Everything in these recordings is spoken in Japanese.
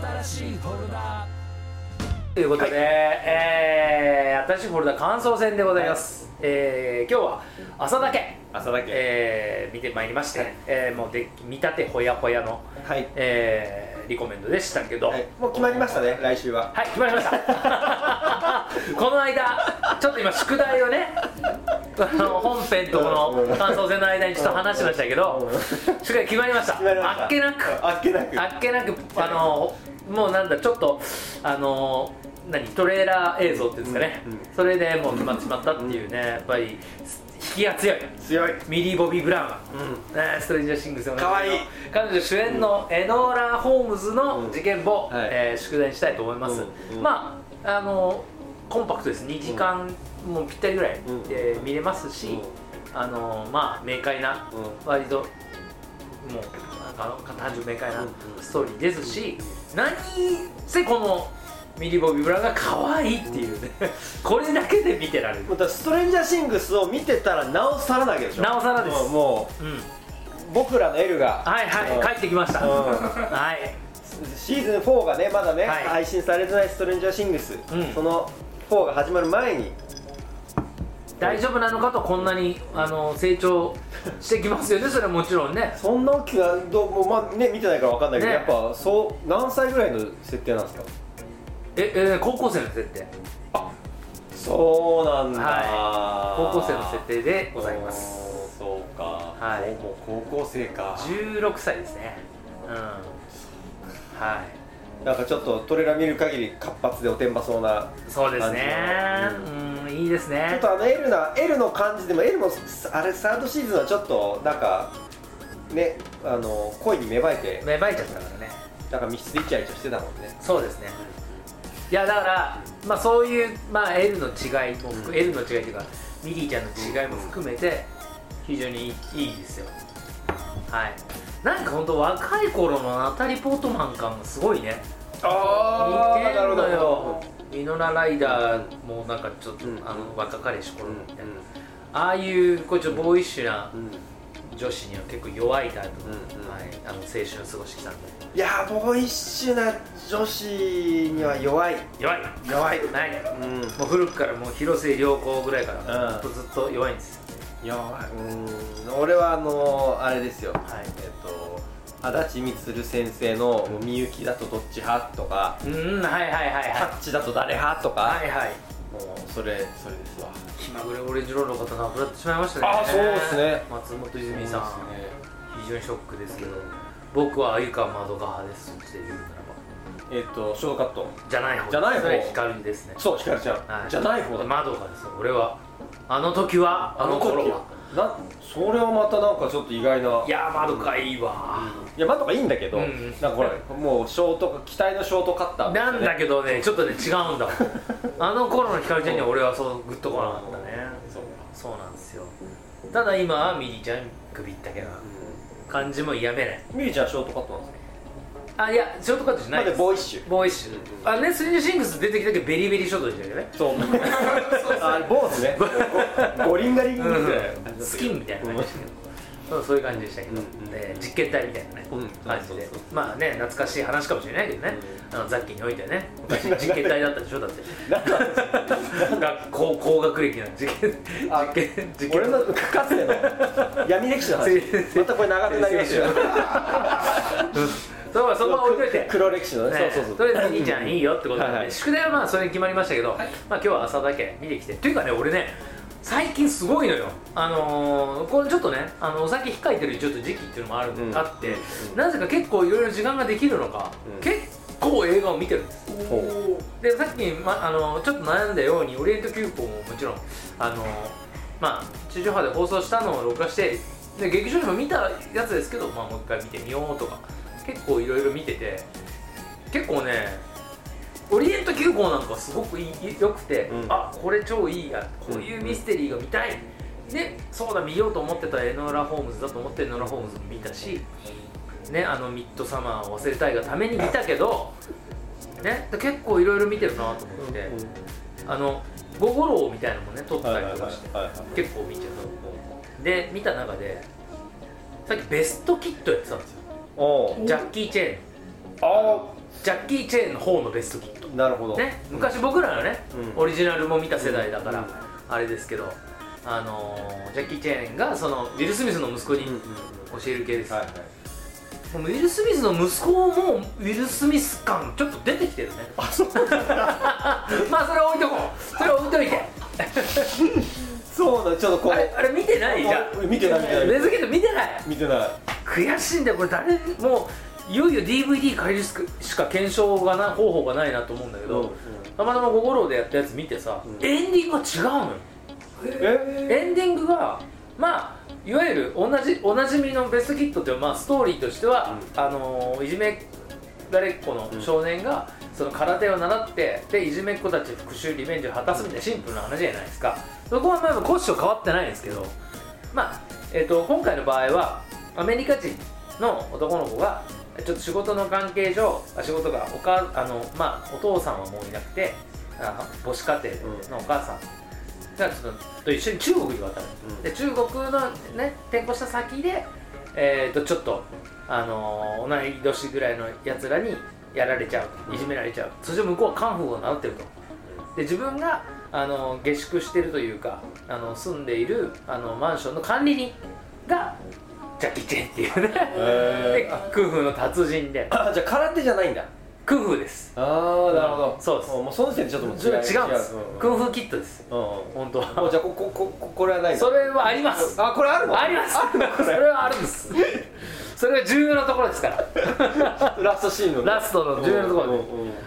新しいフォルダ。ということで、えー新しいフォルダ感想戦でございます、えー今日は朝だけ、朝だけ、えー見てまいりまして、はい。えーもうで見立てほやほやの、はい、えーリコメンドでしたけど、はい、もう決まりましたね来週は。はい、決まりました。この間、ちょっと今宿題をね、あの本編とこの感想戦の間にちょっと話しましたけど、宿題決まりました。決まりました。あっけなく、あっけなく。あっけなく、あのもうなんだちょっとあの何トレーラー映像っていうんですかね、うんうん。それでもう決まってしまったっていうね、やっぱり引きが強い。強い。ミリー・ボビー・ブラウン。は、うねストレンジャー・シングスのかわいい。彼女主演のエノーラ・ホームズの事件簿、うんはい。えー宿題にしたいと思います、うんうん。まああのコンパクトです。2時間もうぴったりぐらいうん。で見れますし、あのまあ明快な、割ともうなんか単純明快なストーリーですし、何せこのミリー・ボビー・ブラが可愛いっていうね。これだけで見てられる。またストレンジャーシングスを見てたらなおさらなわけでしょなおさらです。もうもうん。う僕らの L がはいはい、うん。帰ってきました、うん。はい。シーズン4がねまだね、はい。配信されてないストレンジャーシングス、うん。その4が始まる前に大丈夫なのかとこんなにあの成長してきますよね。それはもちろんね。そんな大きなどうもまあね見てないからわかんないけど、ね。やっぱそう何歳ぐらいの設定なんですか？ええ高校生の設定。そうなんだ、は高校生の設定でございます。おーそうか。はい。もう高校生か。16歳ですね。うん。はい。なんかちょっとトレーラー見る限り活発でおてんばそうなそうですね。うんいいですちょねっとあの L な L の感じでも L もあれサードシーズンはちょっとなんかねあの恋に芽生えて芽生えちゃったからね。なんか密室でイチャイチャしてたもんね。そうですね。いやだからまあそういう、まあ、L の違いも含、うん。L の違いというかミリーちゃんの違いも含めて非常にいいですよ。はい。なんか本当若い頃のナタリー・ポートマン感がすごいね。あ似てんのよミノラ・ライダーもなんかちょっと、うん。あの若かりし頃うんみたいな、ああいうこうちょっとボーイッシュなうん。女子には結構弱いタイプの,、うんうん。はい、あの青春を過ごしてきたんで。いやーボーイッシュな女子には弱い。弱い。弱い。ない。うん。もう古くからもう広末涼子ぐらいからうん。ずっとずっと弱いんですよ弱い。うん。俺はあのーあれですよ。はい。えっと足立満先生の「みゆきだとどっち派?」とかうんはいはいはい「タはッチだと誰派?」とか、いはいはい。もうそれそれですわ。気まぐれオレンジロードの方亡くなってしまいましたね。あそうですね。松本泉さんね非常にショックですけど僕は鮎川まどか派ですっていうならば。えっとショートカット。じゃない方。じゃない方。光ですね。そうひかるちゃん、はい。じゃない方だ。まどかですよ俺は。あの時は。あの頃はなそれはまたなんかちょっと意外な。いやまどかいいわ。いやまあとかいいんだけど、うんなんかほらもうショート機体のショートカッターなんだけけどねちょっとね違うんだ あの頃のひかるちゃんには俺はそうグッとこなかったね。そうそうなんですよ。ただ今はミリちゃん首ったけな感じもやめない。ミリちゃんショートカットなんですか？あいやショートカットじゃないです。ボーイッシュ。ボーイッシュ。あねスリーシングス出てきたけどベリーベリーショートでしたけどね。そうあ坊主ね。ゴリンガリンみたいなスキンみたいな感じで。したけどそうそういう感じでしたけど、うん。うんで実験体みたいなね、うん。感じで。まあね懐かしい話かもしれないけどね、あのザッキーにおいてね。昔 実験体だったでしょだって。学校高学歴の実験あ実験実験俺のかつての闇歴史の話またこれ長くなりますよそうそこは置いといて。黒歴史のね。ね。そうそうそう。とりあえずいいじゃんいいよってことで、宿題はまあそれに決まりましたけど、まあ今日は朝だけ見てきて。っていうかね俺ね最近すごいのよ。あのーこれちょっとねあのお酒控えてるちょっと時期っていうのもある、うん。あってなぜか結構いろいろ時間ができるのか、うん。結構映画を見てるんです。ほでさっき、ま、あのちょっと悩んだようにオリエント急行ももちろんあのまあ地上波で放送したのを録画してで劇場でも見たやつですけど、まあ、もう一回見てみようとか結構いろいろ見てて結構ねオリエント急行なんかすごくいい良くて、うん。あこれ超いいやこういうミステリーが見たい、でそうだ見ようと思ってたエノーラ・ホームズだと思ってエノーラ・ホームズも見たしねあのミッドサマーを忘れたいがために見たけどねで結構いろいろ見てるなと思って、あの「ゴゴロー」みたいなのもね撮ってたりとかして、結構見ちゃうで見た中でさっきベストキットやってたんですよジャッキー・チェーン。ジャッキー・チェーンの方のベストキット。なるほど。ね、昔僕らのね、うん。オリジナルも見た世代だから、うん。あれですけど、あのージャッキー・チェーンがそのウィル・スミスの息子に教える系です、はいウィル・スミスの息子もウィル・スミス感ちょっと出てきてるね。あそう。まあそれは置いとこう。それは置いといて。そうだちょっとこう。あれあれ見てないじゃん。見てない見てない。ベストキット見てない。見てない悔しいんだよこれ。誰もういよいよ DVD 借りるしか検証がな方法がないなと思うんだけど、うんうん。たまたま「ゴゴロー」でやったやつ見てさ、うん。エンディングが違うのよ。え？エンディングがまあいわゆる同じおなじみのベストキットっていうまあストーリーとしては、あのーいじめられっ子の少年が、その空手を習ってでいじめっ子たち復讐リベンジを果たすみたいなシンプルな話じゃないですか。そこはまあコッショ変わってないんですけどまあ、えー、と今回の場合はアメリカ人の男の子がちょっと仕事の関係上あ仕事がおかあの、まあ、お父さんはもういなくてあ母子家庭のお母さんがちょっとと一緒に中国に渡る、うん。で中国のね転校した先で、えー、とちょっと、あのー同い年ぐらいのやつらにやられちゃういじめられちゃう。そして向こうはカンフーを習ってると。で自分が、あのー下宿してるというかあの住んでいるあのマンションの管理人がジャッキー・チェーンっていうねえでクンフーの達人で。あじゃあ空手じゃないんだ。クンフーです。ああなるほど。そうです。もうその時点でちょっともう違う。んです。クンうフーキットです。んうん。本当もうじゃあこここここれはないそれはあります。あこれあるの？あります。あるの？こそれはあるんですそれが重要なところですから。れ ラストシーンのね。ラストの重要なところで。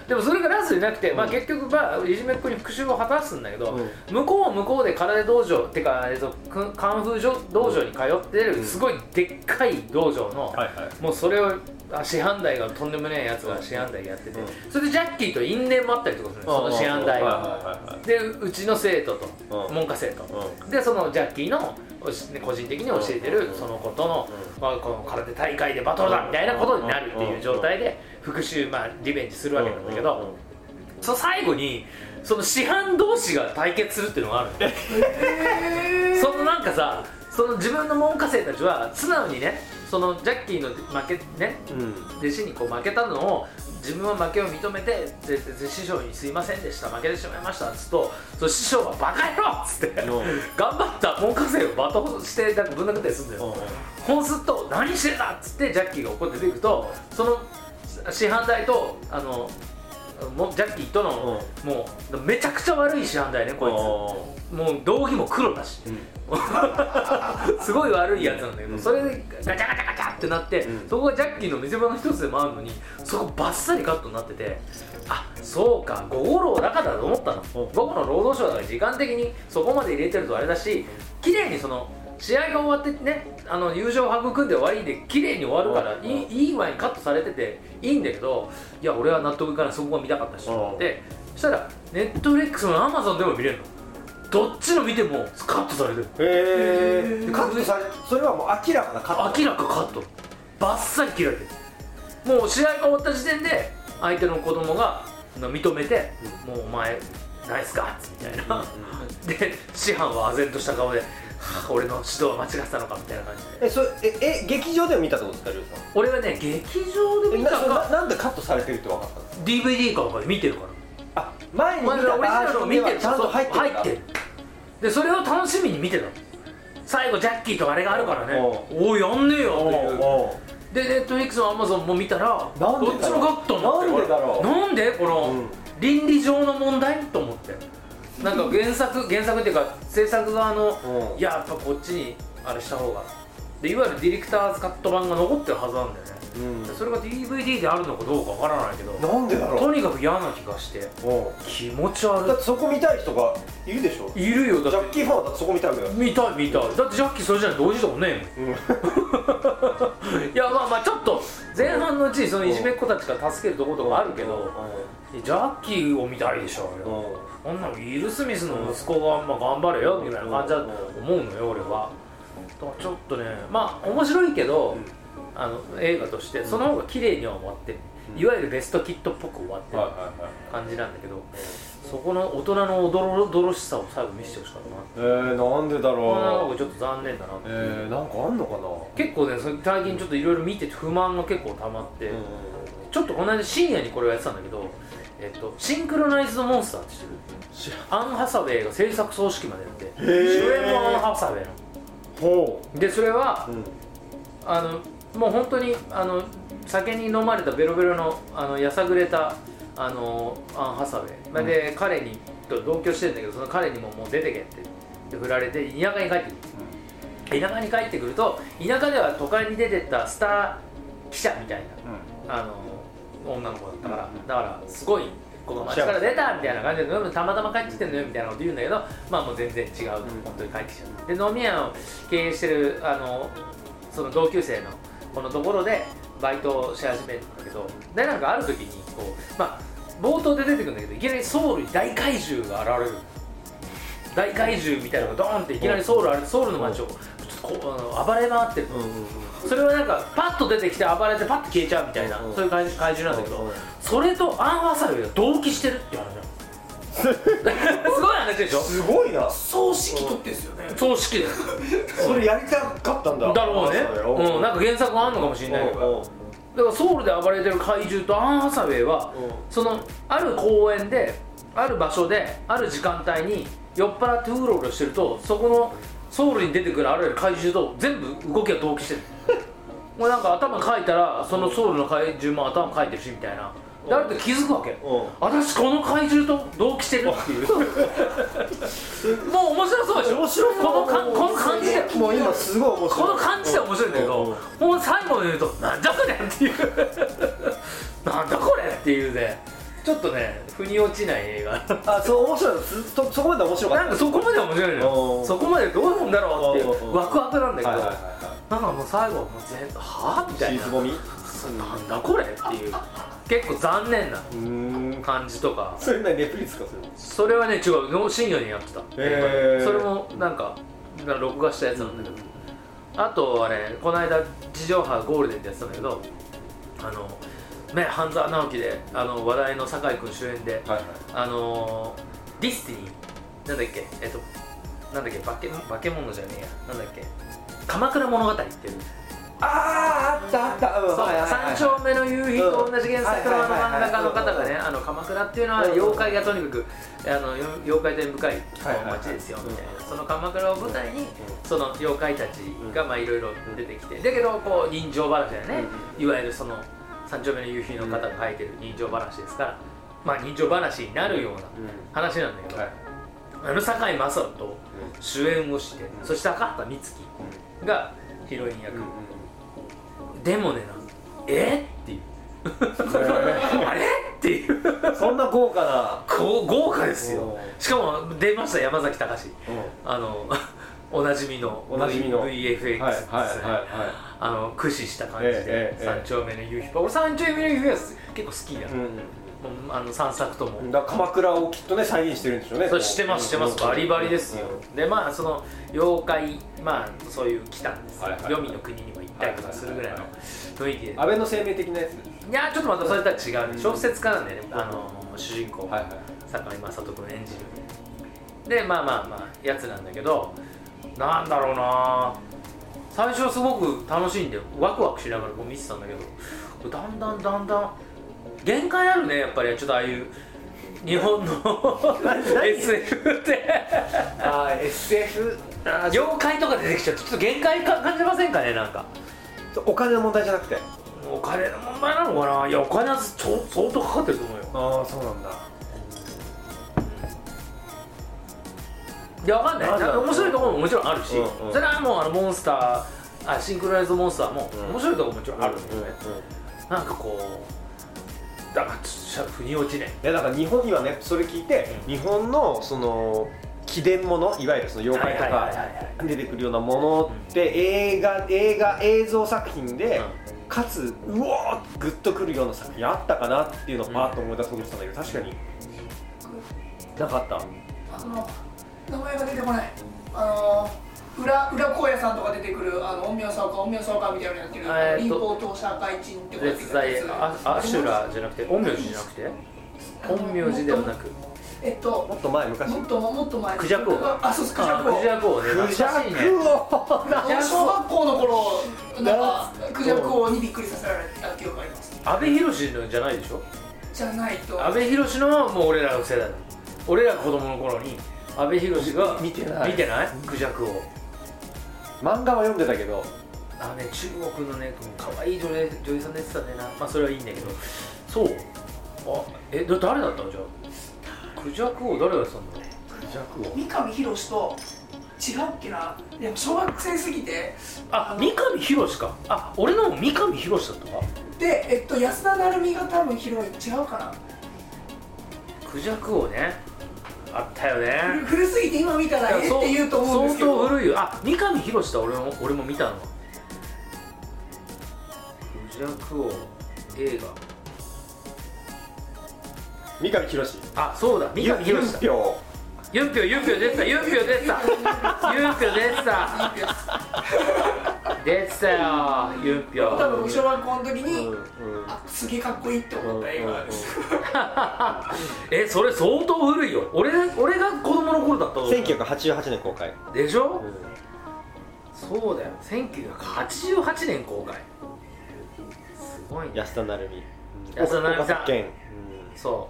でもそれがラストじゃなくて、まあ、うん結局、まあ、いじめっ子に復讐を果たすんだけど、うん。向こうは向こうで空手道場ってか、えっと、くカンフー道道場に通ってるうん。すごいでっかい道場の、もうそれをあ師範代がとんでもないやつが師範代やってて、うん。それでジャッキーと因縁もあったりとかするんですその師範代が。でうちの生徒と、うん。文科生徒、うでそのジャッキーの個人的に教えてるうん。その子との,、うまあ、この空手大会でバトルだみたいなことになるっていう状態で復讐、まあ、リベンジするわけなんだけど、その最後にその師範同士が対決するっていうのがあるの。そのなんかさその自分の門下生たちは素直にねそのジャッキーの負けねうん。弟子にこう負けたのを自分は負けを認めてでで師匠に「すいませんでした負けてしまいました」っつうとその師匠は「バカ野郎!」っつってう。ん頑張った門下生を罵倒してなんかぶん殴ったりするんだよ。ほんすっと「何してんだ!」っつってジャッキーが怒って出てくるとその師範代とあのもジャッキーとの、もうめちゃくちゃ悪い師範代ねこいつもう道着も黒だし。すごい悪いやつなんだけど、うん。それでガチャガチャガチャってなって、うん。そこがジャッキーの見せ場の一つでもあるのにそこバッサリカットになっててあそうか午後労だからだと思ったの。うん。午後の労働省だから時間的にそこまで入れてるとあれだし綺麗にその試合が終わってねあの友情を育んで終わりで綺麗に終わるからうん。いいいい具合にカットされてていいんだけどいや俺は納得いかない。そこが見たかったし。と思ってそしたらネットフリックスのアマゾンでも見れるのどっちの見てもカットされてる。へえカットされそれはもう明らかなカット。明らかカット。バッサリ切られてる。もう試合が終わった時点で相手の子供が認めて「もうお前ナイスガッツ」みたいな。で師範は唖然とした顔ではあ「俺の指導は間違ってたのか」みたいな感じで。えそれええ劇場でも見たってことですかリュウさん？俺はね劇場で見たかななんでカットされてるって分かったんですか DVD かなんかで見てるから。あ前に見またあオリジナルを見てる。バージョンではちゃんと入ってる入ってるでそれを楽しみに見てたの。最後ジャッキーとあれがあるからね。おおやんねえよっていう。でネットフリックスもアマゾンも見たらどっちもガットになんでだろう？なんで？この、うん。倫理上の問題？と思って。なんか原作原作っていうか制作側の、うん。いややっぱこっちにあれした方が。でいわゆるディレクターズカット版が残ってるはずなんだよね、うん。でそれが DVD であるのかどうかわからないけどなんでだろう？とにかく嫌な気がしてうん。気持ち悪だってそこ見たい人がいるでしょ？いいるよ。だってジャッキーファンはだってそこ見たいわけだよ。見たい見たい。だってジャッキーそれじゃ同時ともねえもん。うん。いやまあまあちょっと前半のうちにそのいじめっ子たちから助けるところとかあるけどジャッキーを見たいでしょうよこんなのウィル・スミスの息子がまあ頑張れよみたいな感じだと思うのよ俺は。ちょっとねまあ面白いけど、あの映画としてその方が綺麗には終わってる、うんいわゆるベストキットっぽく終わってる感じなんだけど、そこの大人のおどろどろしさを最後見せてほしかったなえー、なんでだろうちょっと残念だな、えー、なんかあんのかな結構ね最近ちょっといろいろ見てて不満が結構溜まって、ちょっとこの間深夜にこれをやってたんだけど、えっと、シンクロナイズドモンスターって知ってるアン・ハサウェイが制作総指揮までやって主演もアン・ハサウェイなほのでそれは、うん、あのもう本当にあの酒に飲まれたベロベロのあのやさぐれたあのアン・ハサウェイ、まあで彼にと同居してるんだけどその彼にももう出てけって。で振られて田舎に帰ってくる。田舎に帰ってくると田舎では都会に出てったスター記者みたいなあの女の子だったから、だからすごいこの町から出たみたいな感じでうん。たまたま帰ってきてんのよみたいなこと言うんだけどまあもう全然違う、本当に帰ってきちゃうで飲み屋を経営してるあのその同級生のこのところでバイトをし始めるんだけどでなんかある時にこうまあ冒頭で出てくるんだけどいきなりソウルに大怪獣が現れる。大怪獣みたいなのがドーンっていきなりソウルあれソウルの街をちょっとこうあの暴れ回ってる。それはなんかパッと出てきて暴れてパッと消えちゃうみたいな、うんそういう怪怪獣なんだけど、うんそれとアン・ハサウェイが同期してるって話なのすごい話でしょ？すごいな。葬式取ってんすよね。葬式で それやりたかったんだ。だろうね。そうん、なんか原作あんのかもしれないけど。だからソウルで暴れてる怪獣とアン・ハサウェイはうん。そのある公園である場所である時間帯に酔っ払ってうろうろしてるとそこのソウルに出てくるあらゆる怪獣と全部動きが同期してる。もうなんか頭かいたらそのソウルの怪獣も頭かいてるしみたいなであると気づくわけ。うん。私この怪獣と同期してるっていう。もう面白そうでしょ？面白このかんこの感じで。もう今すごい面白い。この感じで面白いんだけど、もう最後に言うと「なんじゃこれ!」っていう。なんだこれっていうね。ちょっとね腑に落ちない映画。あそう面白い。すそそこまで面白かった。なんかそこまで面白いのそこまでどうなんだろうっていうワクワクなんだけど、はいはいはいなんかもう最後もう全部はあみたいな。シーズボミ？なんだこれっていう結構残念な感じとか。それ何 Netflix かそれはね違う。の深夜にやってた、へー。それもなんか録画したやつなんだけど、あとあれこの間地上波ゴールデンでやってたんだけどあのね半沢直樹であの話題の堺君主演ではいはい。あの Destiny なんだっけえっとなんだっけ化け化け物じゃねえや。なんだっけ鎌倉物語っていうあーあったあった。うんそうはいはい丁目の夕日と同じ原作の漫画家の方がねあの鎌倉っていうのは妖怪がとにかくあのよ妖怪と深い街ですよみたいな。その鎌倉を舞台にその妖怪たちがまあいろいろ出てきてだけどこう人情話だよねいわゆるその三丁目の夕日の方が書いてる人情話ですからまあ人情話になるような話なんだけど、はい。あの堺雅人と主演をして、そして赤畑充希がヒロイン役、でもねなんえ？っていう。あれ？っていう。そんな豪華な。こう豪華ですよ。おしかも出ました山崎隆あのおなじみのおなじみの。VFX ですね、はいはいはいはあの駆使した感じで、ええええ三丁目の夕日俺三丁目の夕日は結構好きだ、いもうあの3作とも、鎌倉をきっとね再現してるんでしょうねそうしてますしてます。うん。バリバリですよ。でまあその妖怪まあそういう来たんです。よはいはい。黄泉の国にも行ったりとかするぐらいの雰囲気で。安倍の生命的なやつ？いやちょっとまたそれとは違う。小説家なんでねあの主人公。はいはい堺雅人君演じる。でまあまあまあやつなんだけどなんだろうな。最初はすごく楽しいんでワクワクしながらこう見てたんだけどだんだんだんだん限界あるねやっぱりちょっとああいう日本の SF って。ああ SF あー妖怪とか出てきちゃうとちょっと限界か感じませんかねなんか。お金の問題じゃなくて？お金の問題なのかな？いやお金は相当かかってると思うよ。ああそうなんだ。いやわかんない。面白いところももちろんあるし、うんうん。それはもうあのモンスターあシンクロナイズドモンスターもうん面白いところももちろんあるんだけどね、うん。なんかこうだから腑に落ちないいやだから日本にはねそれ聞いて、日本のその秘伝ものいわゆるその妖怪とかはい出てくるようなものって映画映画映像作品で、かつうおーグッとくるような作品あったかなっていうのをパーッと思い出そうとしたんだけど確かに。なかった？あの名前が出てこない。あの裏裏高野さんとか出てくるあの陰陽草か陰陽草かみたいなのやってるえー社会人ってこうやって絶対アアシュラじゃなくて陰陽師じゃなくて？陰陽師ではなく？えっともっと前昔？もっともっと前。クジャク王あそうですクジャク王クジャク王ね懐かしいね王小学校の頃なんかクジャク王にびっくりさせられた記憶があります。阿部寛のじゃないでしょ？じゃないと。阿部寛のもう俺らの世代だ。俺ら子供の頃に阿部寛が見てない。見てない？クジャク王漫画は読んでたけどあのね中国のね可愛い女優女優さん出てたんだよな。まあそれはいいんだけど。そう。あえだ誰だったの？じゃあ。クジャク王誰がやってたんだクジャク王。三上博史と違うっけな。いや小学生すぎて。あ三上博史か。あ俺のも三上博史だったか？でえっと安田成美が多分ヒロイン。違うかな。クジャク王ねあったよね。古古すぎて今見たらえって言うと思うんですけど。相当古いよ。あ三上博史だ俺も俺も見たの。クジャク王映画。三上博史あそうだ三上博史だ。ユンピョユンピョユンピョ出てたユンピョ出てた。ユンピョ出てた出てたよユンピ多分ョ小学校の時に、うんあすげえかっこいいって思った映画です、えそれ相当古いよ。俺俺が子供の頃だったと思う。1988年公開。でしょ、そうだよ。1988年公開。すごいね。安田成美。安田成美さん。岡崎健そ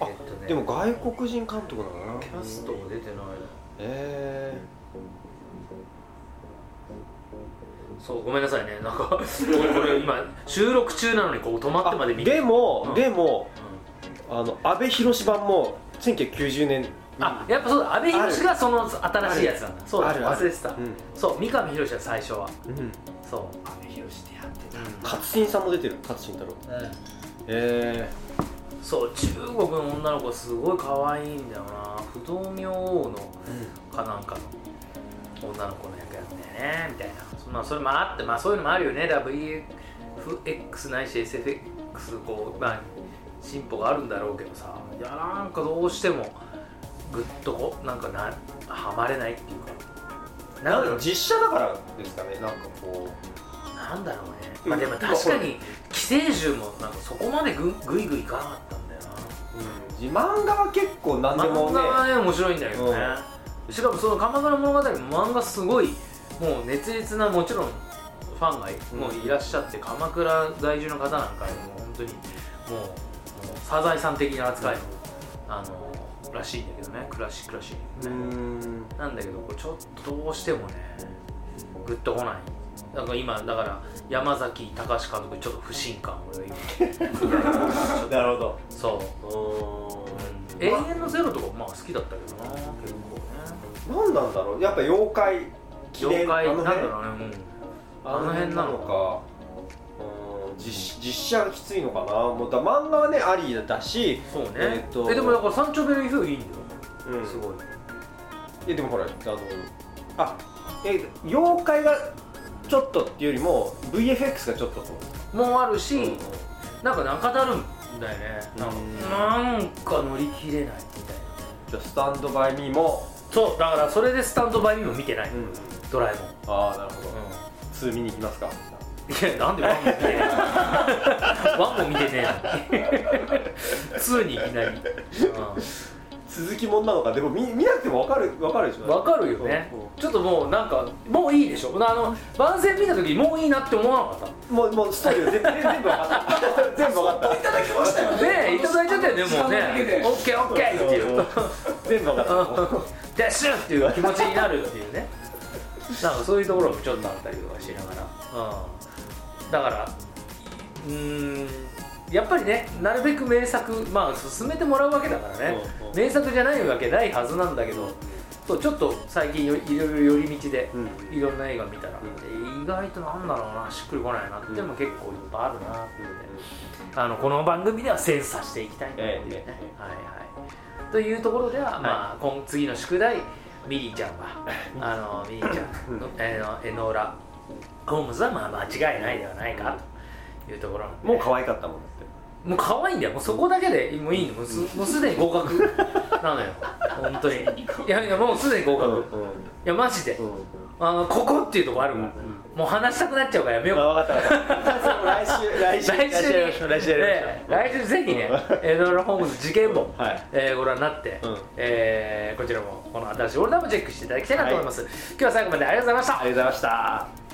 あうえっとね。でも外国人監督なのな。キャストも出てない。えそうごめんなさいね。なんか俺これ今収録中なのにこう止まってまで見て。でも、うん。でもあの安倍博版も1990年にあやっぱそうだ。阿部寛がその新しいやつなんだ。そうだ。ある。ある忘れてた、うん。そう三上博史は最初は。うん。そう阿部寛ってやってた。勝新さんも出てる。勝新太郎。えそう中国の女の子すごい可愛いんだよな。不動明王のかなんかの女の子の役やってねみたいな。そんなそれもあってまあそういうのもあるよね。WFX ないし SFX こうまあ進歩があるんだろうけどさ。いやなんかどうしてもぐっとこうなんかなはまれないっていうか。ー、なんだろう実写だからですかねなんかこなんだろうね。まあでも確かに寄生獣もなんかそこまでぐぐいぐいいかなかったんだよな。う、うん、漫画は結構何でも漫ね画はね面白いんだけどね、しかもその鎌倉物語も漫画すごいもう熱烈なもちろんファンがいもういらっしゃって鎌倉在住の方なんかもう本当にもうもうサザエさん的な扱いのあのらしいんだけどね。クラシックらしいうね、ん。なんだけどこれちょっとどうしてもねグッとこない。なんか今だから山崎隆監督にちょっと不信感を今。なるほど。そう。永遠のゼロとかまあ好きだったけどな結構。ね何なんだろう？やっぱ妖怪記念妖怪なんだあの辺ろうね。うん。あの辺なのか。うん。実実写がきついのかな？もうだ漫画はねありだしそうね、えーとえでもだからサンチョベルイフいいんだよ、うん。すごい。えでもほらあのあえ妖怪がちょっとっていうよりも VFX がちょっとと。もうあるし、うん。なんか中だるんだよねなんか乗り切れないみたいなじゃあスタンドバイミーも、そうだからそれでスタンドバイミーも見てない、ドラえもん、ああなるほど。2見に行きますか？いやなんでワンも見てねえの？ワンも見てねえのに。ツーにいきなり、う続きもんなのかでも見見なくても分かる分かるでしょ。ん、わかるよね。ちょっともうなんかもういいでしょ。あの番宣見た時もういいなって思わなかった。もうもうストーリーは全全 全部分かった。全部分かっいただきましたよ。ねねえいただいちゃったよねもうね。オッケーオッケーっていう。た。全部分かった。ダッシュっていう気持ちになるっていうねなんかそういうところもちょっとあったりとかしながら、うん、だからうーんやっぱりねなるべく名作まあ進めてもらうわけだからね、うんうん。名作じゃないわけないはずなんだけど、そうちょっと最近よいろいろ寄り道でうん。いろんな映画見たら、意外となんだろうなしっくりこないなっても結構いっぱいあるなっていうね、あのこの番組では精査していきたいなっていうね、ええはいはい。というところでは、まあ今次の宿題ミリーちゃんはあのミリーちゃんの、えーのエノーラ・ホームズはまあ間違いないではないか。というところなんで。もう可愛かったもんだって。もう可愛いんだよ。もうそこだけでもういいの。もうすもうすでに合格。なのよ。本当に。いやいやもうすでに合格、いやマジで、うん。うんあのここっていうとこあるから、もう話したくなっちゃうからやめよう。あ分かった分かった。来週来週来週来週やりましょう。ええ来週ぜひねエドラ・ホームズ事件簿、はい。えーご覧になって、うん。えーこちらもこの新しいオールダウンもチェックしていただきたいなと思います、今日は最後までありがとうございました。ありがとうございました